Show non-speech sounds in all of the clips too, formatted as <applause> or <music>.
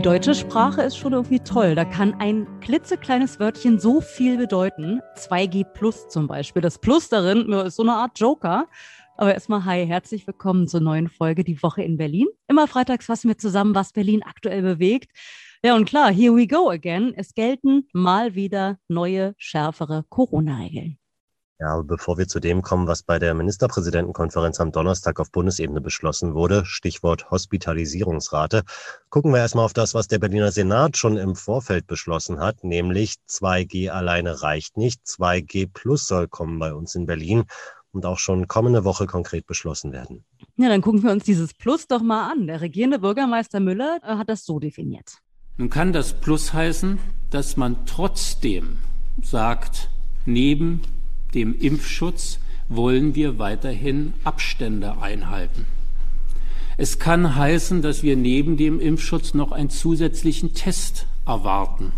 Deutsche Sprache ist schon irgendwie toll. Da kann ein klitzekleines Wörtchen so viel bedeuten. 2G Plus zum Beispiel. Das Plus darin ist so eine Art Joker. Aber erstmal, hi, herzlich willkommen zur neuen Folge Die Woche in Berlin. Immer freitags fassen wir zusammen, was Berlin aktuell bewegt. Ja, und klar, here we go again. Es gelten mal wieder neue, schärfere Corona-Regeln. Ja, bevor wir zu dem kommen, was bei der Ministerpräsidentenkonferenz am Donnerstag auf Bundesebene beschlossen wurde, Stichwort Hospitalisierungsrate, gucken wir erstmal auf das, was der Berliner Senat schon im Vorfeld beschlossen hat, nämlich 2G alleine reicht nicht, 2G plus soll kommen bei uns in Berlin und auch schon kommende Woche konkret beschlossen werden. Ja, dann gucken wir uns dieses Plus doch mal an. Der regierende Bürgermeister Müller äh, hat das so definiert. Nun kann das Plus heißen, dass man trotzdem sagt, neben dem Impfschutz wollen wir weiterhin Abstände einhalten. Es kann heißen, dass wir neben dem Impfschutz noch einen zusätzlichen Test erwarten.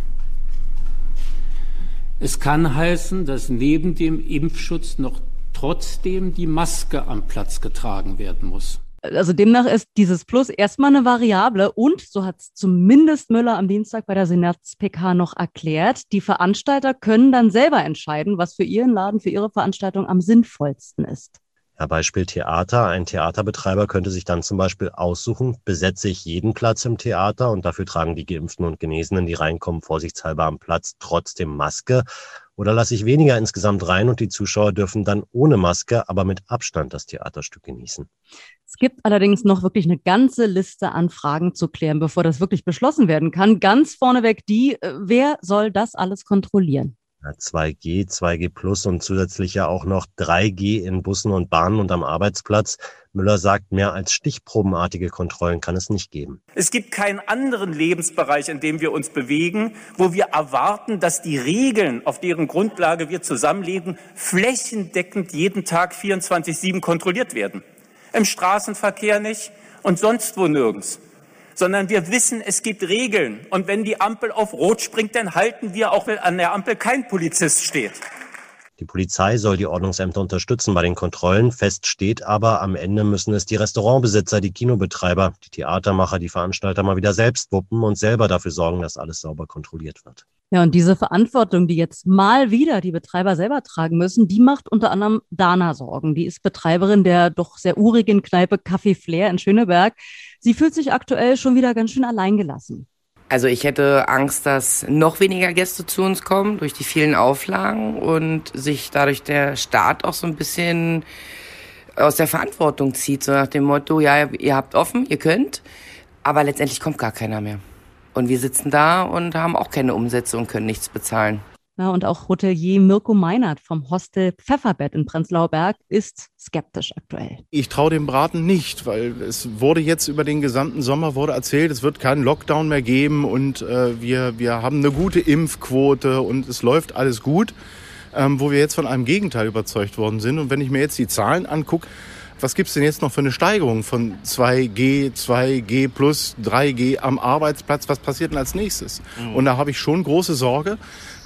Es kann heißen, dass neben dem Impfschutz noch trotzdem die Maske am Platz getragen werden muss also demnach ist dieses Plus erstmal eine Variable und, so hat es zumindest Müller am Dienstag bei der Senats-PK noch erklärt, die Veranstalter können dann selber entscheiden, was für ihren Laden, für ihre Veranstaltung am sinnvollsten ist. Ja, Beispiel Theater. Ein Theaterbetreiber könnte sich dann zum Beispiel aussuchen, besetze ich jeden Platz im Theater und dafür tragen die Geimpften und Genesenen, die reinkommen, vorsichtshalber am Platz trotzdem Maske. Oder lasse ich weniger insgesamt rein und die Zuschauer dürfen dann ohne Maske, aber mit Abstand das Theaterstück genießen. Es gibt allerdings noch wirklich eine ganze Liste an Fragen zu klären, bevor das wirklich beschlossen werden kann. Ganz vorneweg die, äh, wer soll das alles kontrollieren? 2G, 2G Plus und zusätzlich ja auch noch 3G in Bussen und Bahnen und am Arbeitsplatz. Müller sagt, mehr als stichprobenartige Kontrollen kann es nicht geben. Es gibt keinen anderen Lebensbereich, in dem wir uns bewegen, wo wir erwarten, dass die Regeln, auf deren Grundlage wir zusammenleben, flächendeckend jeden Tag 24-7 kontrolliert werden. Im Straßenverkehr nicht und sonst wo nirgends sondern wir wissen, es gibt Regeln. Und wenn die Ampel auf Rot springt, dann halten wir auch, wenn an der Ampel kein Polizist steht. Die Polizei soll die Ordnungsämter unterstützen bei den Kontrollen. Fest steht aber, am Ende müssen es die Restaurantbesitzer, die Kinobetreiber, die Theatermacher, die Veranstalter mal wieder selbst wuppen und selber dafür sorgen, dass alles sauber kontrolliert wird. Ja, und diese Verantwortung, die jetzt mal wieder die Betreiber selber tragen müssen, die macht unter anderem Dana Sorgen. Die ist Betreiberin der doch sehr urigen Kneipe Café Flair in Schöneberg. Sie fühlt sich aktuell schon wieder ganz schön alleingelassen. Also ich hätte Angst, dass noch weniger Gäste zu uns kommen durch die vielen Auflagen und sich dadurch der Staat auch so ein bisschen aus der Verantwortung zieht, so nach dem Motto, ja, ihr habt offen, ihr könnt, aber letztendlich kommt gar keiner mehr. Und wir sitzen da und haben auch keine Umsätze und können nichts bezahlen. Ja, und auch Hotelier Mirko Meinert vom Hostel Pfefferbett in Prenzlauer Berg ist skeptisch aktuell. Ich traue dem Braten nicht, weil es wurde jetzt über den gesamten Sommer wurde erzählt, es wird keinen Lockdown mehr geben und äh, wir, wir haben eine gute Impfquote und es läuft alles gut, ähm, wo wir jetzt von einem Gegenteil überzeugt worden sind. Und wenn ich mir jetzt die Zahlen angucke, was gibt's denn jetzt noch für eine Steigerung von 2G, 2G plus 3G am Arbeitsplatz? Was passiert denn als nächstes? Mhm. Und da habe ich schon große Sorge,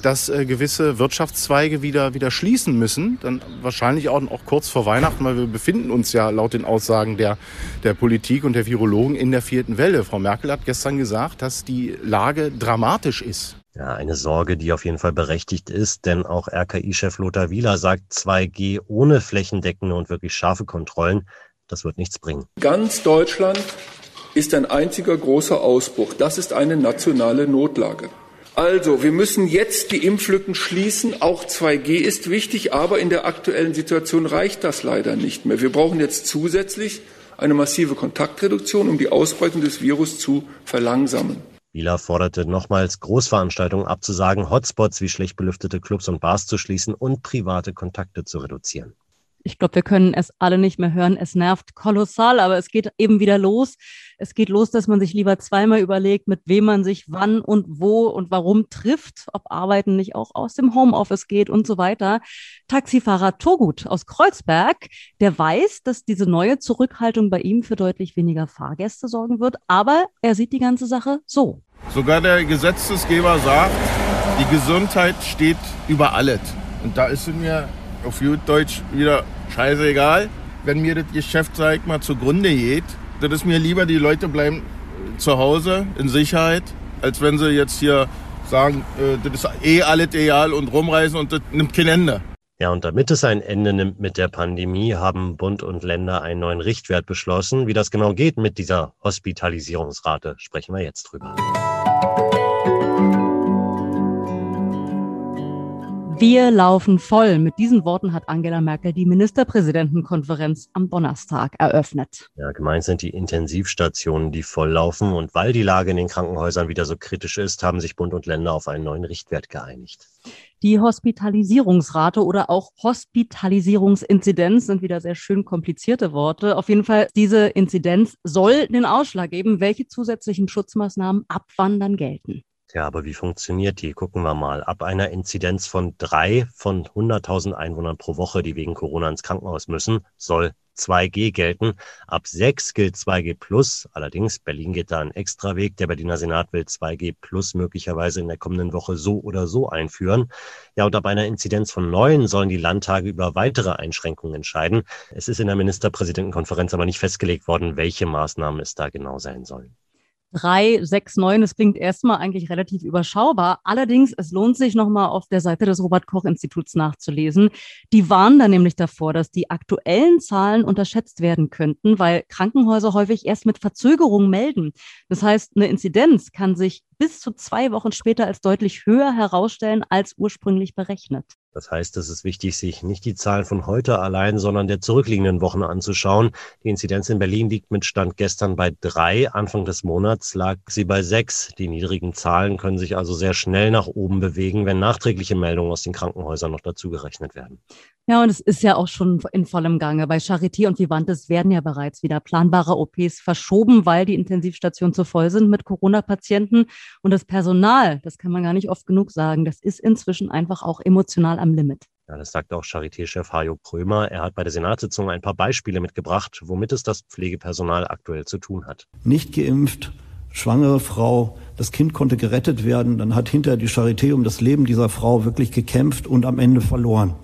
dass äh, gewisse Wirtschaftszweige wieder, wieder schließen müssen. Dann wahrscheinlich auch, auch kurz vor Weihnachten, weil wir befinden uns ja laut den Aussagen der, der Politik und der Virologen in der vierten Welle. Frau Merkel hat gestern gesagt, dass die Lage dramatisch ist. Ja, eine Sorge, die auf jeden Fall berechtigt ist, denn auch RKI-Chef Lothar Wieler sagt, 2G ohne flächendeckende und wirklich scharfe Kontrollen, das wird nichts bringen. Ganz Deutschland ist ein einziger großer Ausbruch. Das ist eine nationale Notlage. Also, wir müssen jetzt die Impflücken schließen. Auch 2G ist wichtig, aber in der aktuellen Situation reicht das leider nicht mehr. Wir brauchen jetzt zusätzlich eine massive Kontaktreduktion, um die Ausbreitung des Virus zu verlangsamen. Wieler forderte nochmals, Großveranstaltungen abzusagen, Hotspots wie schlecht belüftete Clubs und Bars zu schließen und private Kontakte zu reduzieren. Ich glaube, wir können es alle nicht mehr hören. Es nervt kolossal, aber es geht eben wieder los. Es geht los, dass man sich lieber zweimal überlegt, mit wem man sich wann und wo und warum trifft, ob Arbeiten nicht auch aus dem Homeoffice geht und so weiter. Taxifahrer Togut aus Kreuzberg, der weiß, dass diese neue Zurückhaltung bei ihm für deutlich weniger Fahrgäste sorgen wird, aber er sieht die ganze Sache so. Sogar der Gesetzesgeber sagt, die Gesundheit steht über alles. Und da ist mir auf gut Deutsch wieder scheißegal, wenn mir das Geschäft, sag ich mal, zugrunde geht. Das ist mir lieber, die Leute bleiben zu Hause in Sicherheit, als wenn sie jetzt hier sagen, äh, das ist eh alles egal und rumreisen und das nimmt kein Ende. Ja, und damit es ein Ende nimmt mit der Pandemie, haben Bund und Länder einen neuen Richtwert beschlossen. Wie das genau geht mit dieser Hospitalisierungsrate, sprechen wir jetzt drüber. Wir laufen voll. Mit diesen Worten hat Angela Merkel die Ministerpräsidentenkonferenz am Donnerstag eröffnet. Ja, gemeint sind die Intensivstationen, die volllaufen. Und weil die Lage in den Krankenhäusern wieder so kritisch ist, haben sich Bund und Länder auf einen neuen Richtwert geeinigt. Die Hospitalisierungsrate oder auch Hospitalisierungsinzidenz sind wieder sehr schön komplizierte Worte. Auf jeden Fall, diese Inzidenz soll den Ausschlag geben, welche zusätzlichen Schutzmaßnahmen ab wann dann gelten. Ja, aber wie funktioniert die? Gucken wir mal. Ab einer Inzidenz von drei von 100.000 Einwohnern pro Woche, die wegen Corona ins Krankenhaus müssen, soll 2G gelten. Ab 6 gilt 2G plus. Allerdings, Berlin geht da einen extra Weg. Der Berliner Senat will 2G plus möglicherweise in der kommenden Woche so oder so einführen. Ja, und ab einer Inzidenz von 9 sollen die Landtage über weitere Einschränkungen entscheiden. Es ist in der Ministerpräsidentenkonferenz aber nicht festgelegt worden, welche Maßnahmen es da genau sein sollen. 3, 6, 9, das klingt erstmal eigentlich relativ überschaubar. Allerdings, es lohnt sich nochmal auf der Seite des Robert-Koch-Instituts nachzulesen. Die warnen da nämlich davor, dass die aktuellen Zahlen unterschätzt werden könnten, weil Krankenhäuser häufig erst mit Verzögerung melden. Das heißt, eine Inzidenz kann sich bis zu zwei Wochen später als deutlich höher herausstellen als ursprünglich berechnet. Das heißt, es ist wichtig, sich nicht die Zahlen von heute allein, sondern der zurückliegenden Wochen anzuschauen. Die Inzidenz in Berlin liegt mit Stand gestern bei drei. Anfang des Monats lag sie bei sechs. Die niedrigen Zahlen können sich also sehr schnell nach oben bewegen, wenn nachträgliche Meldungen aus den Krankenhäusern noch dazu gerechnet werden. Ja, und es ist ja auch schon in vollem Gange. Bei Charité und Vivantes werden ja bereits wieder planbare OPs verschoben, weil die Intensivstationen zu voll sind mit Corona-Patienten. Und das Personal, das kann man gar nicht oft genug sagen, das ist inzwischen einfach auch emotional am Limit. Ja, das sagt auch Charité-Chef Hajo Krömer. Er hat bei der Senatssitzung ein paar Beispiele mitgebracht, womit es das Pflegepersonal aktuell zu tun hat. Nicht geimpft, schwangere Frau, das Kind konnte gerettet werden, dann hat hinter die Charité um das Leben dieser Frau wirklich gekämpft und am Ende verloren.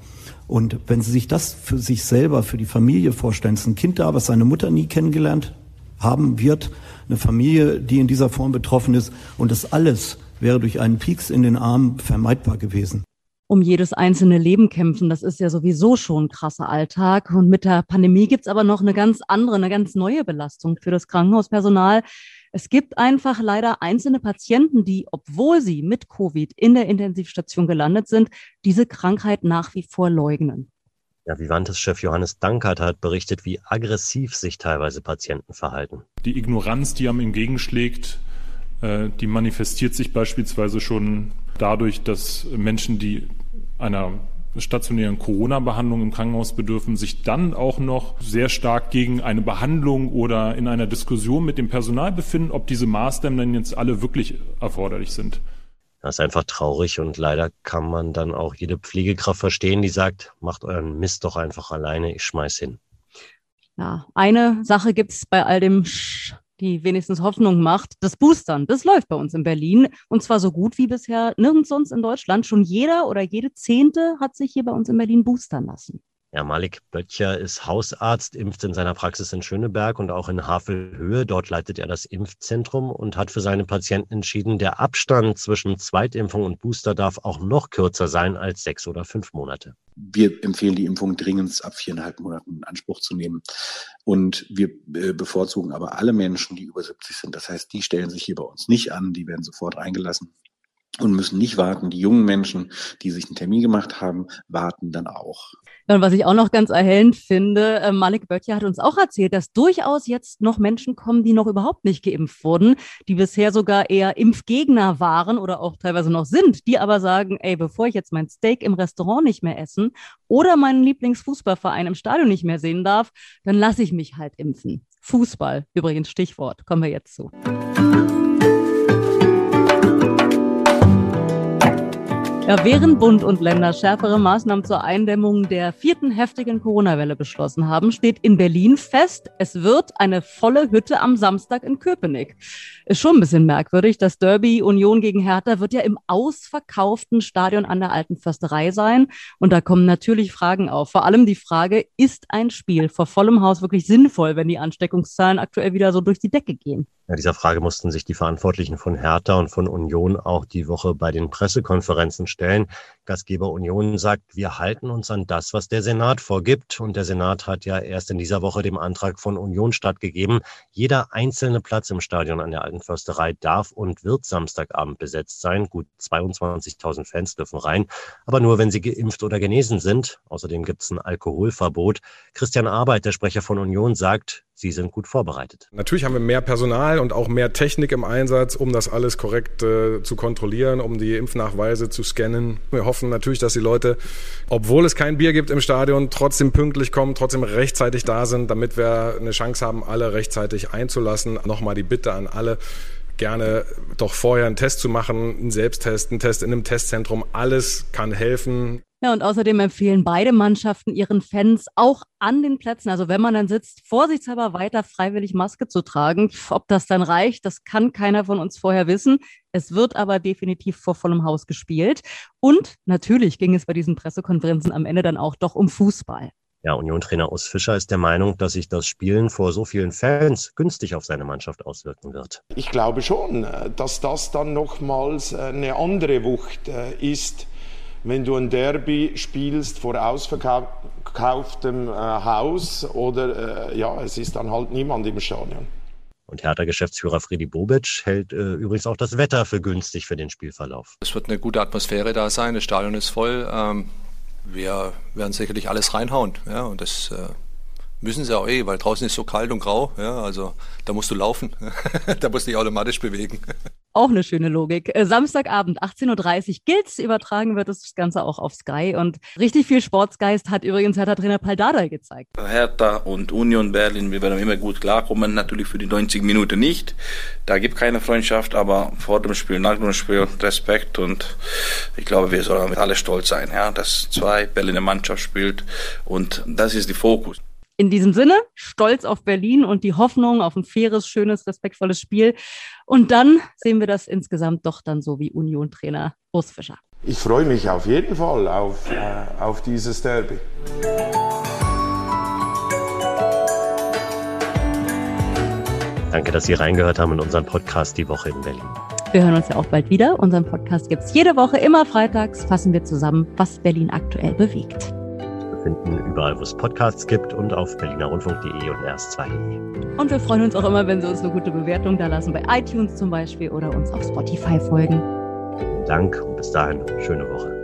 Und wenn Sie sich das für sich selber, für die Familie vorstellen, es ist ein Kind da, was seine Mutter nie kennengelernt haben wird, eine Familie, die in dieser Form betroffen ist und das alles wäre durch einen Pieks in den Arm vermeidbar gewesen um jedes einzelne Leben kämpfen. Das ist ja sowieso schon ein krasser Alltag. Und mit der Pandemie gibt's aber noch eine ganz andere, eine ganz neue Belastung für das Krankenhauspersonal. Es gibt einfach leider einzelne Patienten, die, obwohl sie mit Covid in der Intensivstation gelandet sind, diese Krankheit nach wie vor leugnen. Ja, Vivantes-Chef Johannes Dankert hat berichtet, wie aggressiv sich teilweise Patienten verhalten. Die Ignoranz, die am entgegenschlägt, äh, die manifestiert sich beispielsweise schon dadurch, dass Menschen, die einer stationären Corona-Behandlung im Krankenhaus bedürfen, sich dann auch noch sehr stark gegen eine Behandlung oder in einer Diskussion mit dem Personal befinden, ob diese Maßnahmen denn jetzt alle wirklich erforderlich sind. Das ist einfach traurig und leider kann man dann auch jede Pflegekraft verstehen, die sagt, macht euren Mist doch einfach alleine, ich schmeiß hin. Ja, eine Sache gibt's bei all dem Sch die wenigstens Hoffnung macht. Das Boostern, das läuft bei uns in Berlin und zwar so gut wie bisher nirgends sonst in Deutschland. Schon jeder oder jede Zehnte hat sich hier bei uns in Berlin boostern lassen. Ja, Malik Böttcher ist Hausarzt, impft in seiner Praxis in Schöneberg und auch in Havelhöhe. Dort leitet er das Impfzentrum und hat für seine Patienten entschieden, der Abstand zwischen Zweitimpfung und Booster darf auch noch kürzer sein als sechs oder fünf Monate. Wir empfehlen die Impfung dringend ab viereinhalb Monaten in Anspruch zu nehmen. Und wir äh, bevorzugen aber alle Menschen, die über 70 sind. Das heißt, die stellen sich hier bei uns nicht an, die werden sofort eingelassen. Und müssen nicht warten. Die jungen Menschen, die sich einen Termin gemacht haben, warten dann auch. Und was ich auch noch ganz erhellend finde, äh, Malik Böttcher hat uns auch erzählt, dass durchaus jetzt noch Menschen kommen, die noch überhaupt nicht geimpft wurden, die bisher sogar eher Impfgegner waren oder auch teilweise noch sind, die aber sagen, ey, bevor ich jetzt mein Steak im Restaurant nicht mehr essen oder meinen Lieblingsfußballverein im Stadion nicht mehr sehen darf, dann lasse ich mich halt impfen. Fußball, übrigens Stichwort, kommen wir jetzt zu. Ja, während Bund und Länder schärfere Maßnahmen zur Eindämmung der vierten heftigen Corona-Welle beschlossen haben, steht in Berlin fest, es wird eine volle Hütte am Samstag in Köpenick. Ist schon ein bisschen merkwürdig. Das Derby Union gegen Hertha wird ja im ausverkauften Stadion an der Alten Försterei sein. Und da kommen natürlich Fragen auf. Vor allem die Frage, ist ein Spiel vor vollem Haus wirklich sinnvoll, wenn die Ansteckungszahlen aktuell wieder so durch die Decke gehen? Ja, dieser Frage mussten sich die Verantwortlichen von Hertha und von Union auch die Woche bei den Pressekonferenzen stellen. Gastgeber Union sagt, wir halten uns an das, was der Senat vorgibt. Und der Senat hat ja erst in dieser Woche dem Antrag von Union stattgegeben. Jeder einzelne Platz im Stadion an der Alten Försterei darf und wird Samstagabend besetzt sein. Gut 22.000 Fans dürfen rein, aber nur, wenn sie geimpft oder genesen sind. Außerdem gibt es ein Alkoholverbot. Christian Arbeit, der Sprecher von Union, sagt, Sie sind gut vorbereitet. Natürlich haben wir mehr Personal und auch mehr Technik im Einsatz, um das alles korrekt äh, zu kontrollieren, um die Impfnachweise zu scannen. Wir hoffen natürlich, dass die Leute, obwohl es kein Bier gibt im Stadion, trotzdem pünktlich kommen, trotzdem rechtzeitig da sind, damit wir eine Chance haben, alle rechtzeitig einzulassen. Nochmal die Bitte an alle, gerne doch vorher einen Test zu machen, einen Selbsttest, einen Test in einem Testzentrum. Alles kann helfen. Ja, und außerdem empfehlen beide Mannschaften ihren Fans auch an den Plätzen, also wenn man dann sitzt, vorsichtshalber weiter freiwillig Maske zu tragen. Ob das dann reicht, das kann keiner von uns vorher wissen. Es wird aber definitiv vor vollem Haus gespielt. Und natürlich ging es bei diesen Pressekonferenzen am Ende dann auch doch um Fußball. Ja, Union-Trainer Urs Fischer ist der Meinung, dass sich das Spielen vor so vielen Fans günstig auf seine Mannschaft auswirken wird. Ich glaube schon, äh, dass das dann nochmals äh, eine andere Wucht äh, ist wenn du ein Derby spielst vor ausverkauftem äh, Haus oder äh, ja, es ist dann halt niemand im Stadion. Und Hertha-Geschäftsführer Friedi Bobic hält äh, übrigens auch das Wetter für günstig für den Spielverlauf. Es wird eine gute Atmosphäre da sein, das Stadion ist voll. Ähm, wir werden sicherlich alles reinhauen. Ja, und das äh, müssen sie auch eh, weil draußen ist so kalt und grau. Ja, also da musst du laufen. <laughs> da musst du dich automatisch bewegen. Auch eine schöne Logik. Äh, Samstagabend, 18.30 Uhr gilt's. Übertragen wird das Ganze auch auf Sky. Und richtig viel Sportsgeist hat übrigens Hertha-Trainer Paldada gezeigt. Hertha und Union Berlin, wir werden immer gut klarkommen. Natürlich für die 90 Minuten nicht. Da gibt keine Freundschaft, aber vor dem Spiel, nach dem Spiel Respekt. Und ich glaube, wir sollen alle stolz sein, ja, dass zwei Berliner Mannschaft spielt. Und das ist die Fokus. In diesem Sinne, stolz auf Berlin und die Hoffnung auf ein faires, schönes, respektvolles Spiel. Und dann sehen wir das insgesamt doch dann so wie Union-Trainer Urs Fischer. Ich freue mich auf jeden Fall auf, äh, auf dieses Derby. Danke, dass Sie reingehört haben in unseren Podcast Die Woche in Berlin. Wir hören uns ja auch bald wieder. Unseren Podcast gibt es jede Woche, immer freitags. Fassen wir zusammen, was Berlin aktuell bewegt finden überall, wo es Podcasts gibt und auf berlinerrundfunk.de und rs2.de. Und wir freuen uns auch immer, wenn Sie uns eine gute Bewertung da lassen, bei iTunes zum Beispiel oder uns auf Spotify folgen. Vielen Dank und bis dahin, schöne Woche.